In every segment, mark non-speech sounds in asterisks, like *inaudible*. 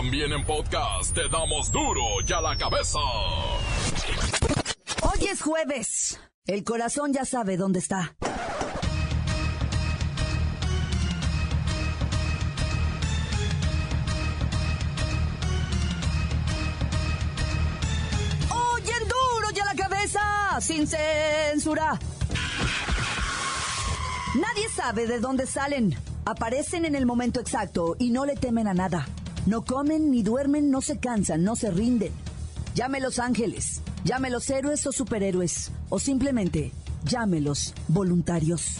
También en podcast te damos duro y a la cabeza. Hoy es jueves. El corazón ya sabe dónde está. Hoy en duro y a la cabeza, sin censura. Nadie sabe de dónde salen. Aparecen en el momento exacto y no le temen a nada. No comen ni duermen, no se cansan, no se rinden. Llámelos ángeles, llámelos héroes o superhéroes, o simplemente llámelos voluntarios.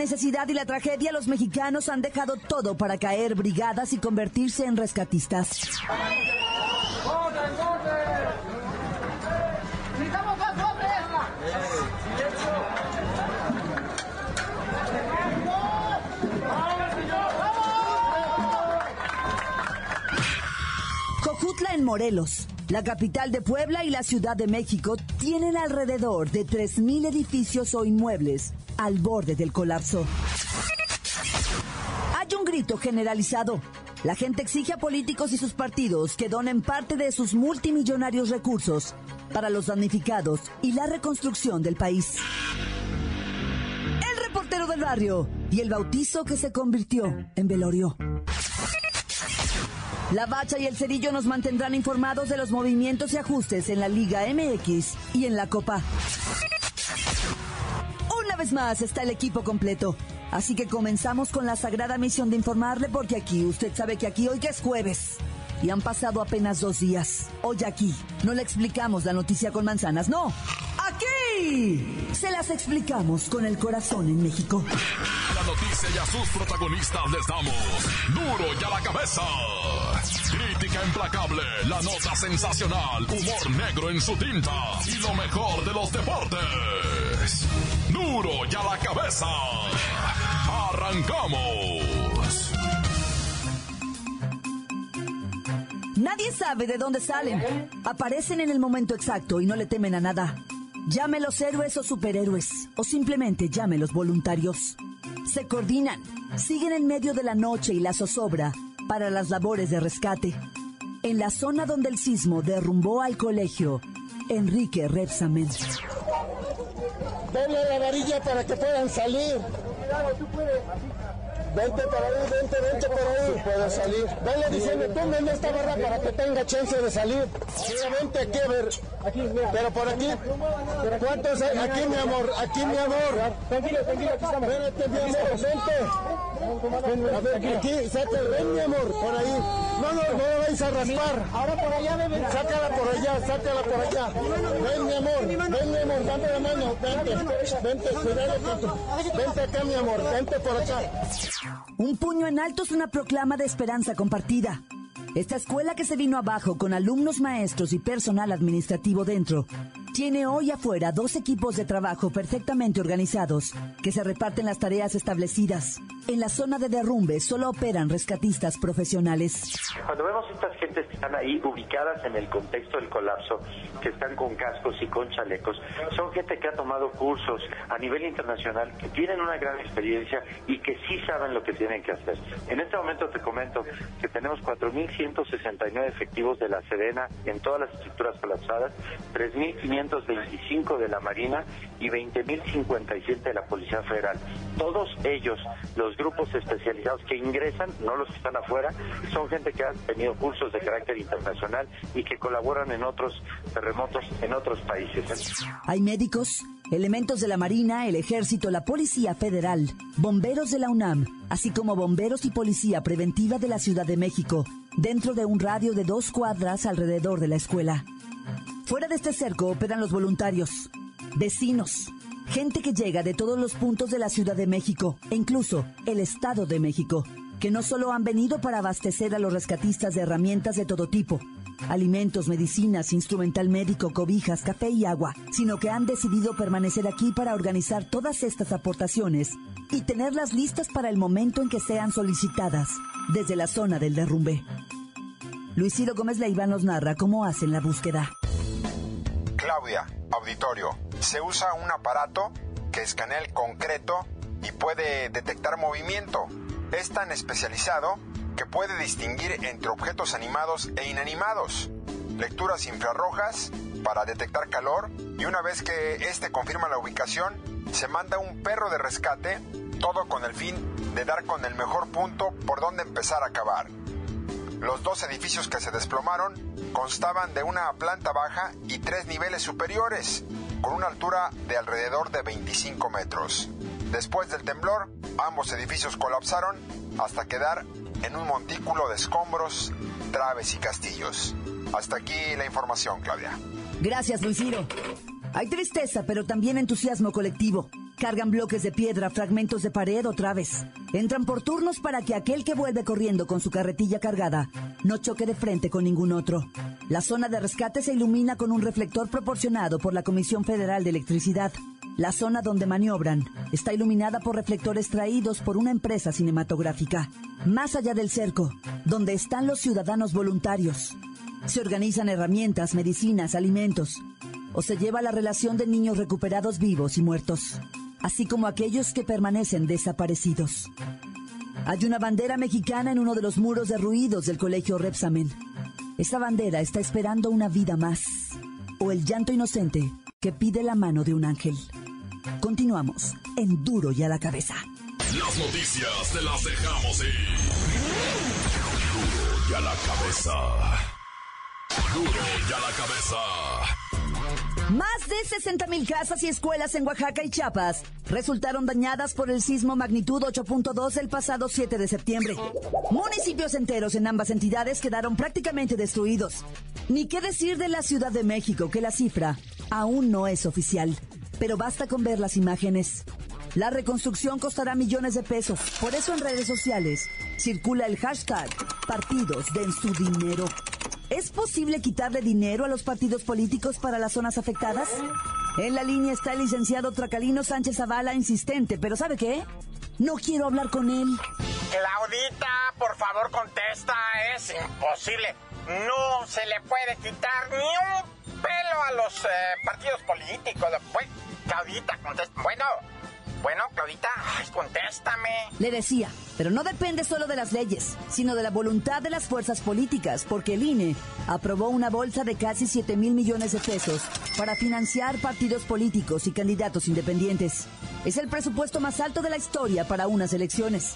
Necesidad y la tragedia, los mexicanos han dejado todo para caer brigadas y convertirse en rescatistas. Jojutla en Morelos, la capital de Puebla y la Ciudad de México tienen alrededor de 3.000 edificios o inmuebles al borde del colapso. Hay un grito generalizado. La gente exige a políticos y sus partidos que donen parte de sus multimillonarios recursos para los damnificados y la reconstrucción del país. El reportero del barrio y el bautizo que se convirtió en velorio. La Bacha y el Cerillo nos mantendrán informados de los movimientos y ajustes en la Liga MX y en la Copa. Una vez más está el equipo completo. Así que comenzamos con la sagrada misión de informarle porque aquí, usted sabe que aquí hoy ya es jueves. Y han pasado apenas dos días. Hoy aquí, no le explicamos la noticia con manzanas, no. Aquí se las explicamos con el corazón en México. La noticia y a sus protagonistas les damos duro y a la cabeza. Crítica implacable, la nota sensacional, humor negro en su tinta y lo mejor de los deportes. Duro y a la cabeza. Arrancamos. Nadie sabe de dónde salen. Aparecen en el momento exacto y no le temen a nada. Llámelos héroes o superhéroes, o simplemente llámelos voluntarios. Se coordinan, siguen en medio de la noche y la zozobra para las labores de rescate. En la zona donde el sismo derrumbó al colegio, Enrique Repsamen. Denle la varilla para que puedan salir. Vente por ahí, vente, vente por ahí. Puede salir. Venle diciendo, tómenle esta barra para que tenga chance de salir. Solamente aquí, a ver. Pero por aquí. ¿Cuántos hay? Aquí, mi amor, aquí, mi amor. Tranquilo, tranquilo, aquí estamos. Vente, mi amor, vente. A ver, aquí, sácala, ven, mi amor, por ahí. No, no, no la vais a raspar. Ahora por allá, bebé. Sácala por allá, sácala por allá. Ven, mi amor, ven, mi amor, dame la mano. Vente, vente, cuidado con tu- Vente acá, mi amor, vente por acá. Un puño en alto es una proclama de esperanza compartida. Esta escuela que se vino abajo con alumnos maestros y personal administrativo dentro, tiene hoy afuera dos equipos de trabajo perfectamente organizados que se reparten las tareas establecidas. En la zona de derrumbe solo operan rescatistas profesionales. Cuando vemos estas gentes que están ahí ubicadas en el contexto del colapso, que están con cascos y con chalecos, son gente que ha tomado cursos a nivel internacional, que tienen una gran experiencia y que sí saben lo que tienen que hacer. En este momento te comento que tenemos 4.169 efectivos de la Sedena en todas las estructuras colapsadas, 3.525 de la Marina y 20.057 de la Policía Federal. Todos ellos, los grupos especializados que ingresan, no los que están afuera, son gente que ha tenido cursos de carácter internacional y que colaboran en otros terremotos en otros países. Hay médicos, elementos de la Marina, el Ejército, la Policía Federal, bomberos de la UNAM, así como bomberos y policía preventiva de la Ciudad de México, dentro de un radio de dos cuadras alrededor de la escuela. Fuera de este cerco operan los voluntarios, vecinos, gente que llega de todos los puntos de la Ciudad de México e incluso el Estado de México, que no solo han venido para abastecer a los rescatistas de herramientas de todo tipo, alimentos, medicinas, instrumental médico, cobijas, café y agua, sino que han decidido permanecer aquí para organizar todas estas aportaciones y tenerlas listas para el momento en que sean solicitadas desde la zona del derrumbe. Luis Ciro Gómez Leiva nos narra cómo hacen la búsqueda. Claudia, auditorio, se usa un aparato que escanea el concreto y puede detectar movimiento. Es tan especializado que puede distinguir entre objetos animados e inanimados. Lecturas infrarrojas para detectar calor y una vez que éste confirma la ubicación, se manda un perro de rescate, todo con el fin de dar con el mejor punto por donde empezar a cavar. Los dos edificios que se desplomaron constaban de una planta baja y tres niveles superiores, con una altura de alrededor de 25 metros. Después del temblor, ambos edificios colapsaron hasta quedar en un montículo de escombros, traves y castillos. Hasta aquí la información, Claudia. Gracias, Luis. Hay tristeza, pero también entusiasmo colectivo. Cargan bloques de piedra, fragmentos de pared o traves. Entran por turnos para que aquel que vuelve corriendo con su carretilla cargada no choque de frente con ningún otro. La zona de rescate se ilumina con un reflector proporcionado por la Comisión Federal de Electricidad. La zona donde maniobran está iluminada por reflectores traídos por una empresa cinematográfica. Más allá del cerco, donde están los ciudadanos voluntarios. Se organizan herramientas, medicinas, alimentos. O se lleva la relación de niños recuperados vivos y muertos así como aquellos que permanecen desaparecidos. Hay una bandera mexicana en uno de los muros derruidos del colegio Repsamen. Esta bandera está esperando una vida más, o el llanto inocente que pide la mano de un ángel. Continuamos en Duro y a la cabeza. Las noticias te las dejamos ir. Duro y a la cabeza. Duro y a la cabeza. Más de 60 mil casas y escuelas en Oaxaca y Chiapas resultaron dañadas por el sismo magnitud 8.2 el pasado 7 de septiembre. Municipios enteros en ambas entidades quedaron prácticamente destruidos. Ni qué decir de la Ciudad de México, que la cifra aún no es oficial. Pero basta con ver las imágenes. La reconstrucción costará millones de pesos. Por eso en redes sociales circula el hashtag partidos den su dinero. ¿Es posible quitarle dinero a los partidos políticos para las zonas afectadas? En la línea está el licenciado Tracalino Sánchez Zavala, insistente, pero ¿sabe qué? No quiero hablar con él. Claudita, por favor contesta, es imposible. No se le puede quitar ni un pelo a los eh, partidos políticos. Claudita, contesta. Bueno, bueno, Claudita, contéstame. Le decía, pero no depende solo de las leyes, sino de la voluntad de las fuerzas políticas, porque el INE aprobó una bolsa de casi 7 mil millones de pesos para financiar partidos políticos y candidatos independientes. Es el presupuesto más alto de la historia para unas elecciones.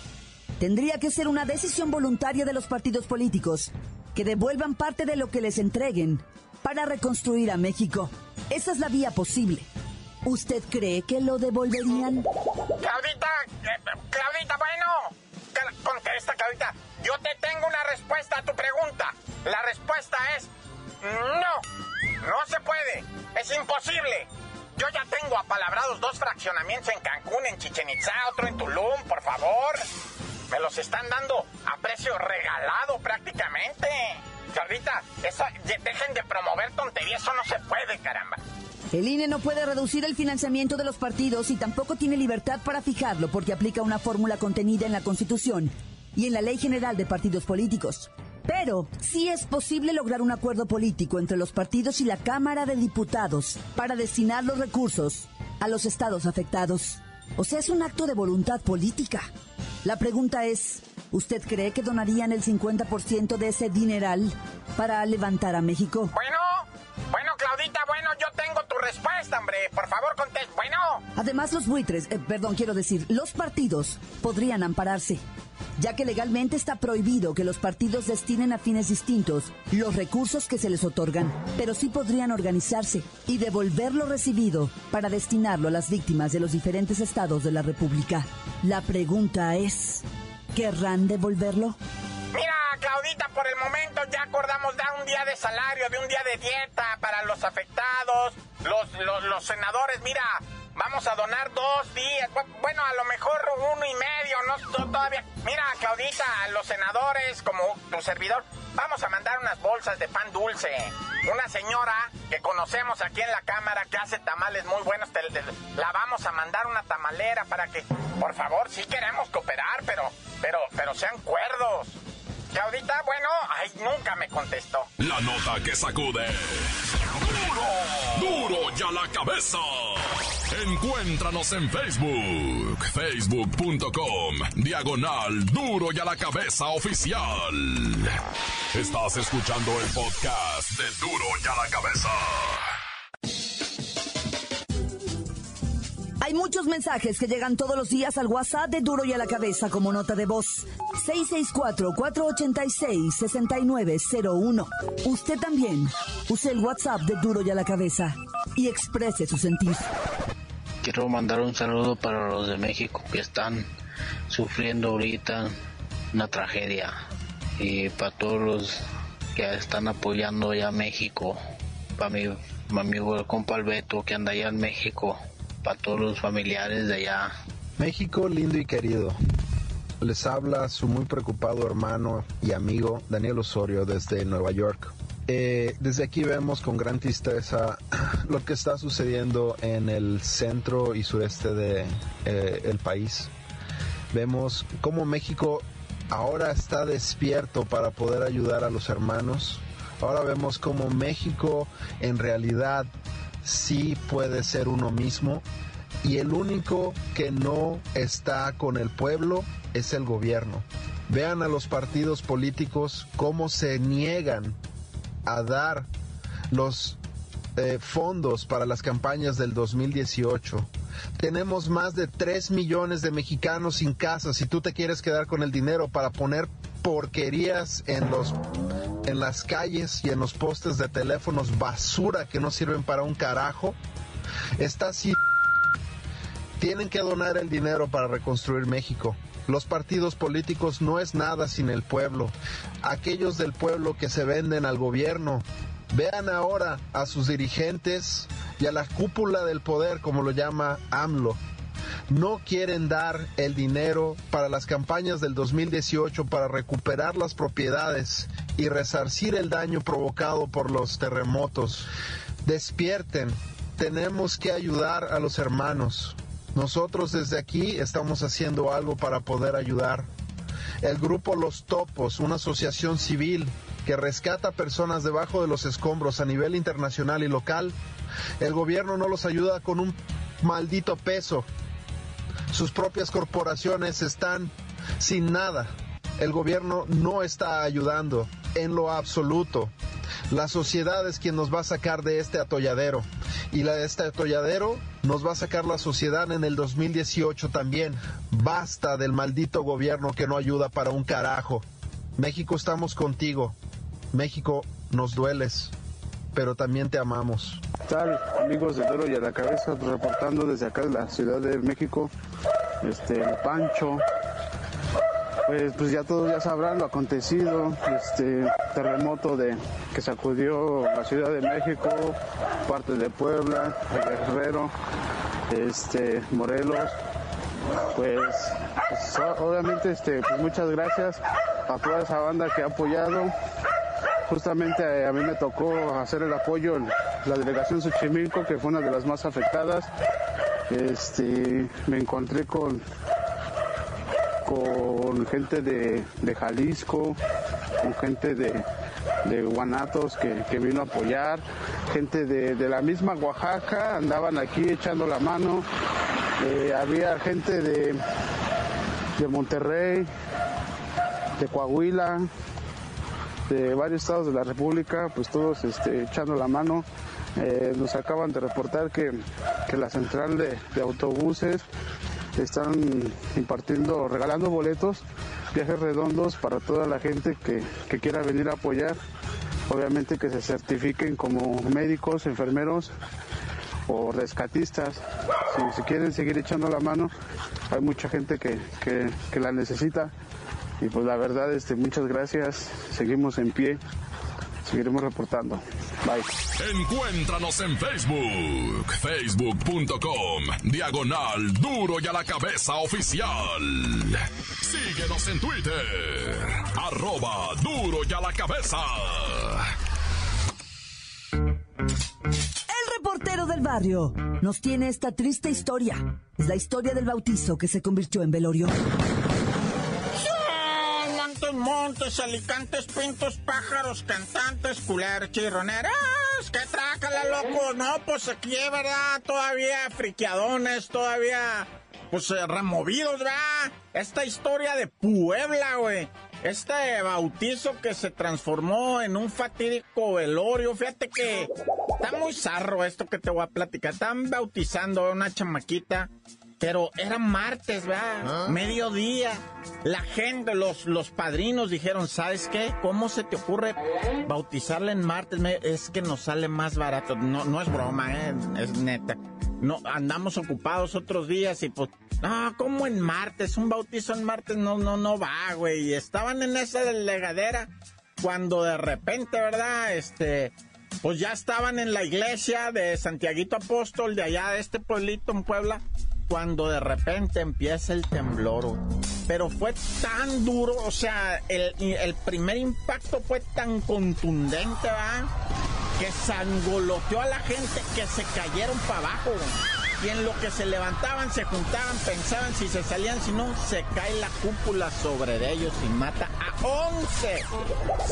Tendría que ser una decisión voluntaria de los partidos políticos que devuelvan parte de lo que les entreguen para reconstruir a México. Esa es la vía posible. ¿Usted cree que lo devolverían? Claudita, eh, Claudita, bueno. Contesta, Claudita. Yo te tengo una respuesta a tu pregunta. La respuesta es no. No se puede. Es imposible. Yo ya tengo apalabrados dos fraccionamientos en Cancún, en Chichen Itza, otro en Tulum, por favor. Me los están dando a precio regalado prácticamente. Claudita, eso, dejen de promover tonterías, eso no se puede, caramba. El INE no puede reducir el financiamiento de los partidos y tampoco tiene libertad para fijarlo porque aplica una fórmula contenida en la Constitución y en la Ley General de Partidos Políticos. Pero sí es posible lograr un acuerdo político entre los partidos y la Cámara de Diputados para destinar los recursos a los estados afectados. O sea, es un acto de voluntad política. La pregunta es, ¿usted cree que donarían el 50% de ese dineral para levantar a México? Bueno, hombre. Por favor, contesta. Bueno. Además, los buitres, eh, perdón, quiero decir, los partidos podrían ampararse, ya que legalmente está prohibido que los partidos destinen a fines distintos los recursos que se les otorgan, pero sí podrían organizarse y devolver lo recibido para destinarlo a las víctimas de los diferentes estados de la República. La pregunta es, ¿querrán devolverlo? Por el momento ya acordamos dar un día de salario, de un día de dieta para los afectados, los, los, los senadores. Mira, Vamos a donar dos días, bueno, a lo mejor uno y medio, no todavía. Mira, Claudita, los senadores, como tu servidor, vamos a mandar unas bolsas de pan dulce. Una señora que conocemos aquí en la cámara que hace tamales muy buenos, la vamos a mandar una tamalera para que, por favor, sí queremos cooperar, pero, pero, pero sean cuerdos. Claudita, bueno, ay, nunca me contestó. La nota que sacude. ¡Duro! ¡Duro ya la cabeza! Encuéntranos en Facebook, facebook.com, diagonal Duro y a la cabeza oficial. Estás escuchando el podcast de Duro y a la cabeza. Hay muchos mensajes que llegan todos los días al WhatsApp de Duro y a la cabeza como nota de voz. 664-486-6901. Usted también use el WhatsApp de Duro y a la cabeza y exprese su sentir. Quiero mandar un saludo para los de México que están sufriendo ahorita una tragedia y para todos los que están apoyando allá a México, para mi, mi compa Alberto que anda allá en México, para todos los familiares de allá. México lindo y querido. Les habla su muy preocupado hermano y amigo Daniel Osorio desde Nueva York. Eh, desde aquí vemos con gran tristeza *clears throat* lo que está sucediendo en el centro y sureste de, eh, país. Vemos cómo México ahora está despierto para poder ayudar a los hermanos. Ahora vemos cómo México en realidad sí puede ser uno mismo y el único que no está con el pueblo es el gobierno. Vean a los partidos políticos cómo se niegan a dar los eh, fondos para las campañas del 2018. Tenemos más de 3 millones de mexicanos sin casa. Si tú te quieres quedar con el dinero para poner porquerías en los en las calles y en los postes de teléfonos basura que no sirven para un carajo, está así. Tienen que donar el dinero para reconstruir México. Los partidos políticos no es nada sin el pueblo. Aquellos del pueblo que se venden al gobierno. Vean ahora a sus dirigentes y a la cúpula del poder, como lo llama AMLO. No quieren dar el dinero para las campañas del 2018 para recuperar las propiedades y resarcir el daño provocado por los terremotos. Despierten, tenemos que ayudar a los hermanos. Nosotros desde aquí estamos haciendo algo para poder ayudar. El grupo Los Topos, una asociación civil que rescata personas debajo de los escombros a nivel internacional y local, el gobierno no los ayuda con un maldito peso. Sus propias corporaciones están sin nada. El gobierno no está ayudando en lo absoluto. La sociedad es quien nos va a sacar de este atolladero. Y la de este atolladero nos va a sacar la sociedad en el 2018 también. Basta del maldito gobierno que no ayuda para un carajo. México estamos contigo. México nos dueles, pero también te amamos. ¿Qué tal, amigos de Duro y a la Cabeza? Reportando desde acá la Ciudad de México. Este, Pancho, pues, pues ya todos ya sabrán lo acontecido, este terremoto de que sacudió la Ciudad de México, parte de Puebla, Guerrero, este Morelos, pues, pues obviamente este pues muchas gracias a toda esa banda que ha apoyado. Justamente a mí me tocó hacer el apoyo en la delegación Xochimilco, que fue una de las más afectadas. Este, me encontré con con gente de, Jalisco, con gente de, Guanatos que, vino a apoyar, gente de, la misma Oaxaca, andaban aquí echando la mano, eh, había gente de, de Monterrey, de Coahuila, de varios estados de la República, pues todos este, echando la mano. Eh, nos acaban de reportar que, la central de autobuses están impartiendo, regalando boletos, viajes redondos para toda la gente que, quiera venir a apoyar. Obviamente que se certifiquen como médicos, enfermeros o rescatistas. Si, quieren seguir echando la mano, hay mucha gente que, que, la necesita. Y pues la verdad, este, muchas gracias. Seguimos en pie. Seguiremos reportando. Bye. Encuéntranos en Facebook, facebook.com, diagonal duro y a la cabeza oficial. Síguenos en Twitter, arroba duro y a la cabeza. El reportero del barrio nos tiene esta triste historia. Es la historia del bautizo que se convirtió en velorio. Montes, alicantes, pintos, pájaros, cantantes, culeros, chirroneras. ¡Qué trácala, loco! No, pues aquí, ¿verdad? Todavía friqueadones, todavía, pues eh, removidos, ¿verdad? Esta historia de Puebla, güey. Este bautizo que se transformó en un fatídico velorio. Fíjate que está muy zarro esto que te voy a platicar. Están bautizando a una chamaquita pero era martes, ¿verdad? Mediodía. La gente, los, los padrinos dijeron, ¿sabes qué? ¿Cómo se te ocurre bautizarla en martes? Es que nos sale más barato. No, no es broma, ¿eh? Es neta. No, andamos ocupados otros días y pues, no, ¿cómo en martes? Un bautizo en martes no, no, no va, güey. Y estaban en esa delegadera cuando de repente, ¿verdad? Este, pues ya estaban en la iglesia de Santiaguito Apóstol, de allá de este pueblito en Puebla, cuando de repente empieza el temblor. Pero fue tan duro, o sea, el, el primer impacto fue tan contundente, ¿verdad? Que sangoloteó a la gente que se cayeron para abajo. Y en lo que se levantaban, se juntaban, pensaban si se salían, si no, se cae la cúpula sobre de ellos y mata a 11.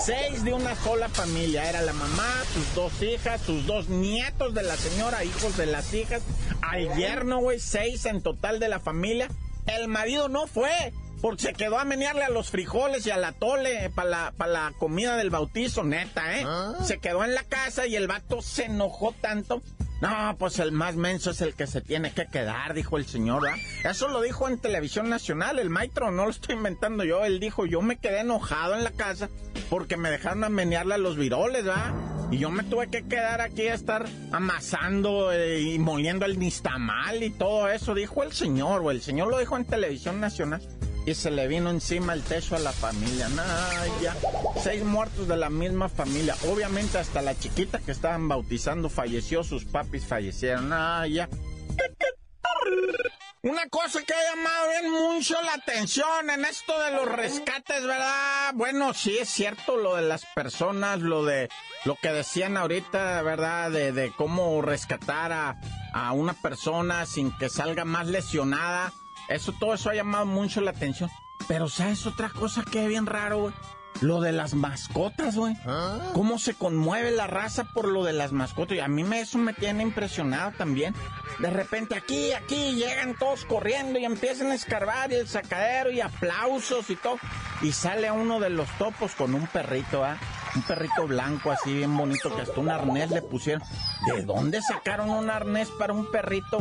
Seis de una sola familia. Era la mamá, sus dos hijas, sus dos nietos de la señora, hijos de las hijas, al yerno, güey, seis en total de la familia. El marido no fue. Porque se quedó a menearle a los frijoles y a la tole para la, pa' la comida del bautizo, neta, ¿eh? Se quedó en la casa y el vato se enojó tanto. No, pues el más menso es el que se tiene que quedar, dijo el señor, ¿verdad? Eso lo dijo en televisión nacional, el maestro, no lo estoy inventando yo. Él dijo, yo me quedé enojado en la casa porque me dejaron a menearle a los viroles, ¿verdad? Y yo me tuve que quedar aquí a estar amasando eh, y moliendo el nistamal y todo eso, dijo el señor, güey. El señor lo dijo en televisión nacional. Y se le vino encima el techo a la familia. Nah, ya. Seis muertos de la misma familia. Obviamente hasta la chiquita que estaban bautizando falleció, sus papis fallecieron. Ah, ya. Una cosa que ha llamado bien mucho la atención en esto de los rescates, ¿verdad? Bueno, sí es cierto lo de las personas, lo de lo que decían ahorita, ¿verdad? De, de cómo rescatar a, a una persona sin que salga más lesionada. Eso, todo eso ha llamado mucho la atención. Pero, ¿sabes otra cosa que es bien raro, güey? Lo de las mascotas, güey. Cómo se conmueve la raza por lo de las mascotas. Y a mí me, eso me tiene impresionado también. De repente aquí, aquí, llegan todos corriendo y empiezan a escarbar y el sacadero y aplausos y todo. Y sale uno de los topos con un perrito, ¿ah? Un perrito blanco así bien bonito que hasta un arnés le pusieron. ¿De dónde sacaron un arnés para un perrito?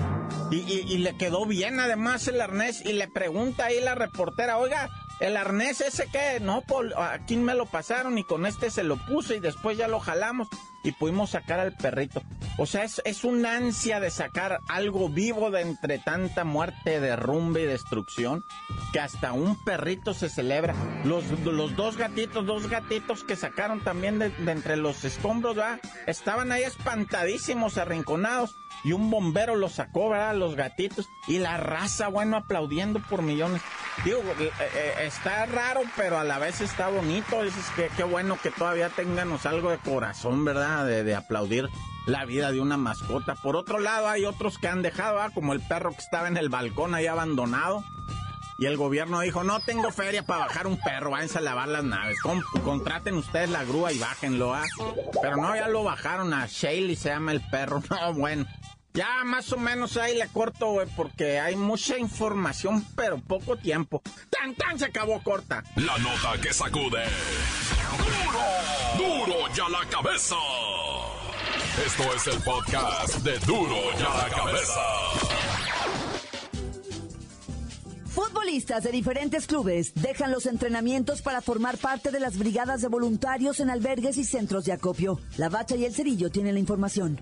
Y, y- y le quedó bien además el arnés y le pregunta ahí la reportera, oiga, ¿el arnés ese qué? No, Paul, aquí me lo pasaron y con este se lo puse y después ya lo jalamos y pudimos sacar al perrito. O sea, es, es una ansia de sacar algo vivo de entre tanta muerte, derrumbe y destrucción que hasta un perrito se celebra. Los, los dos gatitos, dos gatitos que sacaron también de, de entre los escombros, ¿verdad? Estaban ahí espantadísimos, arrinconados. Y un bombero los sacó, ¿verdad? Los gatitos. Y la raza, bueno, aplaudiendo por millones. Digo, eh, eh, está raro, pero a la vez está bonito. Dices que qué bueno que todavía tenganos algo de corazón, ¿verdad? De, de aplaudir la vida de una mascota. Por otro lado, hay otros que han dejado, ¿verdad? Como el perro que estaba en el balcón ahí abandonado. Y el gobierno dijo, no tengo feria para bajar un perro, váyanse a lavar las naves. Con- contraten ustedes la grúa y bájenlo, ¿ah? Pero no, ya lo bajaron a Shaley, se llama el perro. *laughs* No, bueno. Ya más o menos ahí le corto, güey, porque hay mucha información, pero poco tiempo. ¡Tan, tan! Se acabó corta. La nota que sacude. ¡Duro! ¡Duro ya la cabeza! Esto es el podcast de Duro ya la cabeza. Futbolistas de diferentes clubes dejan los entrenamientos para formar parte de las brigadas de voluntarios en albergues y centros de acopio. La Bacha y el Cerillo tienen la información.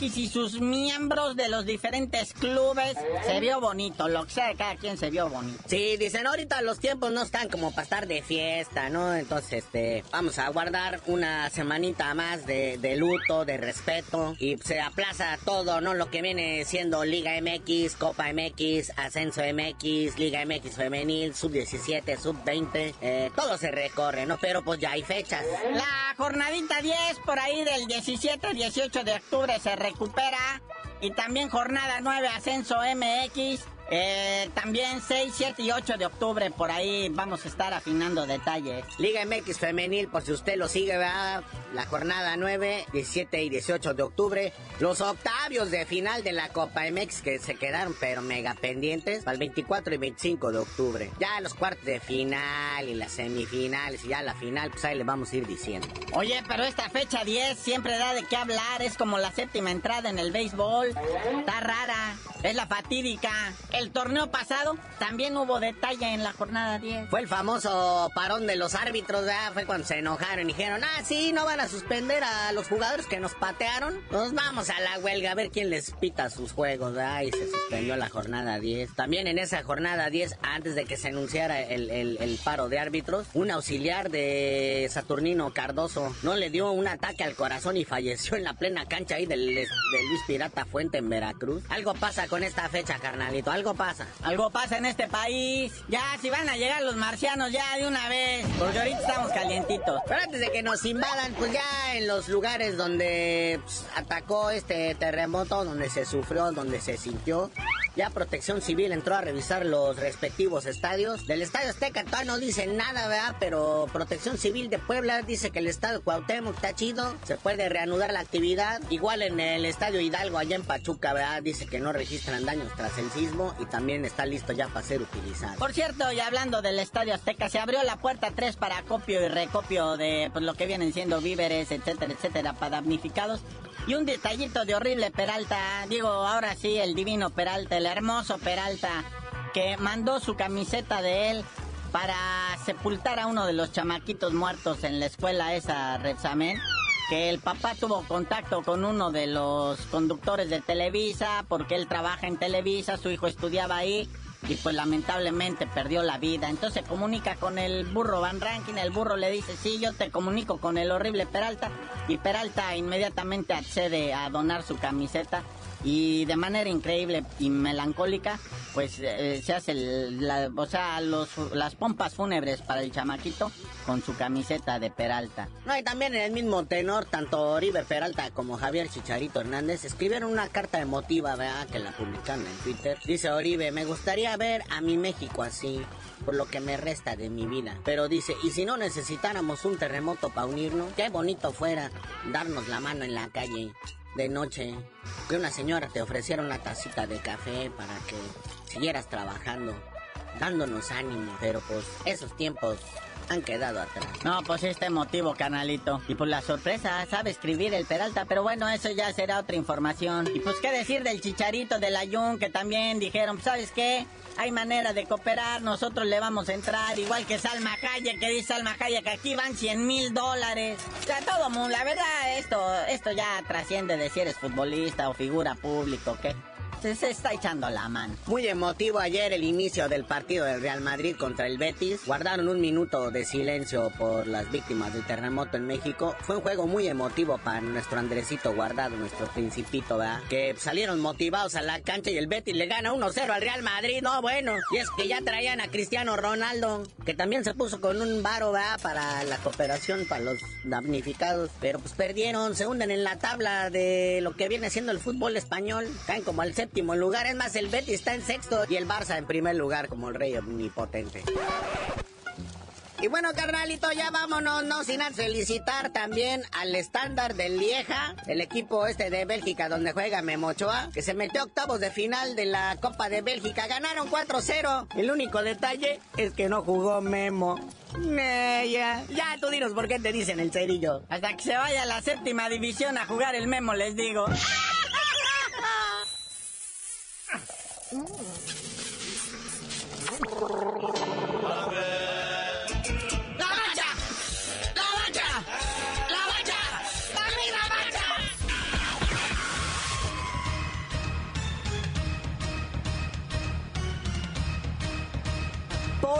MX y sus miembros de los diferentes clubes. Se vio bonito, lo que sea de cada quien se vio bonito. Sí, dicen, ahorita los tiempos no están como para estar de fiesta, ¿no? Entonces, este, vamos a guardar una semanita más de, de luto, de respeto, y se aplaza todo, ¿no? Lo que viene siendo Liga MX, Copa MX, Ascenso MX, Liga MX Femenil, Sub-17, Sub-20, eh, todo se recorre, ¿no? Pero pues ya hay fechas. La jornadita 10 por ahí del 17-18 de octubre se recupera. Y también jornada 9 Ascenso MX. Eh, también 6, 7 y 8 de octubre, por ahí vamos a estar afinando detalles. Liga MX Femenil, por si usted lo sigue, ¿verdad? La jornada 9, 17 y 18 de octubre. Los octavios de final de la Copa MX que se quedaron, pero mega pendientes, para el 24 y 25 de octubre. Ya los cuartos de final y las semifinales y ya la final, pues ahí le vamos a ir diciendo. Oye, pero esta fecha 10 siempre da de qué hablar, es como la séptima entrada en el béisbol. Está rara, es la fatídica. El torneo pasado también hubo detalle en la jornada 10. Fue el famoso parón de los árbitros, ¿verdad? Fue cuando se enojaron y dijeron, ah, sí, no van a suspender a los jugadores que nos patearon. Nos vamos a la huelga a ver quién les pita sus juegos, ¿verdad? Y se suspendió la jornada 10. También en esa jornada 10, antes de que se anunciara el, paro de árbitros, un auxiliar de Saturnino Cardoso no le dio un ataque al corazón y falleció en la plena cancha ahí del, del Luis Pirata Fuente en Veracruz. Algo pasa con esta fecha, carnalito, algo pasa. Algo pasa en este país. Ya, si van a llegar los marcianos, ya de una vez. Porque ahorita estamos calientitos. Pero antes de que nos invadan, pues ya en los lugares donde pues, atacó este terremoto, donde se sufrió, donde se sintió, ya Protección Civil entró a revisar los respectivos estadios. Del Estadio Azteca todavía no dice nada, ¿verdad? Pero Protección Civil de Puebla dice que el Estadio Cuauhtémoc está chido, se puede reanudar la actividad. Igual en el Estadio Hidalgo, allá en Pachuca, ¿verdad? Dice que no registran daños tras el sismo y también está listo ya para ser utilizado. Por cierto, y hablando del Estadio Azteca, se abrió la puerta 3 para acopio y recopio de pues, lo que vienen siendo víveres, etcétera, etcétera, para damnificados. Y un detallito de horrible Peralta, digo, ahora sí, el divino Peralta, el hermoso Peralta, que mandó su camiseta de él para sepultar a uno de los chamaquitos muertos en la escuela esa, Repsamen. Que el papá tuvo contacto con uno de los conductores de Televisa, porque él trabaja en Televisa, su hijo estudiaba ahí, y pues lamentablemente perdió la vida. Entonces comunica con el burro Van Rankin, el burro le dice, sí, yo te comunico con el horrible Peralta, y Peralta inmediatamente accede a donar su camiseta. Y de manera increíble y melancólica, pues eh, se hace el- la- o sea, los, las pompas fúnebres para el chamaquito con su camiseta de Peralta. No, y también en el mismo tenor, tanto Oribe Peralta como Javier Chicharito Hernández escribieron una carta emotiva, ¿verdad? Que la publicaron en Twitter. Dice Oribe, me gustaría ver a mi México así, por lo que me resta de mi vida. Pero dice, y si no necesitáramos un terremoto para unirnos, qué bonito fuera darnos la mano en la calle. De noche, que una señora te ofreciera una tacita de café para que siguieras trabajando, dándonos ánimo. Pero pues esos tiempos han quedado atrás. No, pues este emotivo, canalito. Y pues la sorpresa, sabe escribir el Peralta, pero bueno, eso ya será otra información. Y pues qué decir del chicharito del Ayun, que también dijeron, pues, ¿sabes qué? Hay manera de cooperar, nosotros le vamos a entrar, igual que Salma Hayek, que dice Salma Hayek, que aquí van 100 mil dólares. O sea, todo mundo, la verdad, esto, esto ya trasciende de si eres futbolista o figura pública, ¿qué? Se, está echando la mano. Muy emotivo ayer el inicio del partido del Real Madrid contra el Betis. Guardaron un minuto de silencio por las víctimas del terremoto en México. Fue un juego muy emotivo para nuestro Andresito Guardado, nuestro principito, ¿verdad? Que salieron motivados a la cancha y el Betis le gana 1-0 al Real Madrid. No, bueno. Y es que ya traían a Cristiano Ronaldo, que también se puso con un varo, ¿verdad? Para la cooperación, para los damnificados. Pero pues perdieron, se hunden en la tabla de lo que viene siendo el fútbol español. Caen como al séptimo lugar. Es más, el Betis está en sexto y el Barça en primer lugar como el rey omnipotente. Y bueno, carnalito, ya vámonos, no sin felicitar también al estándar del Lieja, el equipo este de Bélgica donde juega Memochoa, que se metió octavos de final de la Copa de Bélgica. Ganaron 4-0. El único detalle es que no jugó Memo. Eh, ya, ya, tú dinos por qué te dicen el cerillo. Hasta que se vaya a la séptima división a jugar el memo, les digo. Por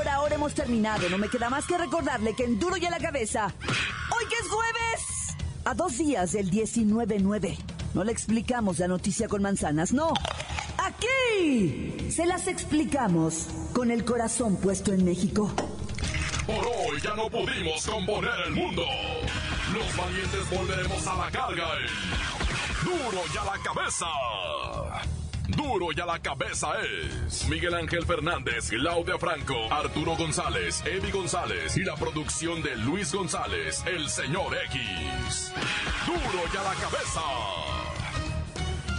ahora hemos terminado. No me queda más que recordarle que en duro y a la cabeza. Hoy que es jueves. A dos días del 19-9. No le explicamos la noticia con manzanas, no. Se las explicamos con el corazón puesto en México. Por hoy ya no pudimos componer el mundo. Los valientes volveremos a la carga. en Duro y a la cabeza. Duro y a la cabeza es Miguel Ángel Fernández, Claudia Franco, Arturo González, Eddie González y la producción de Luis González, el señor X. Duro y a la cabeza.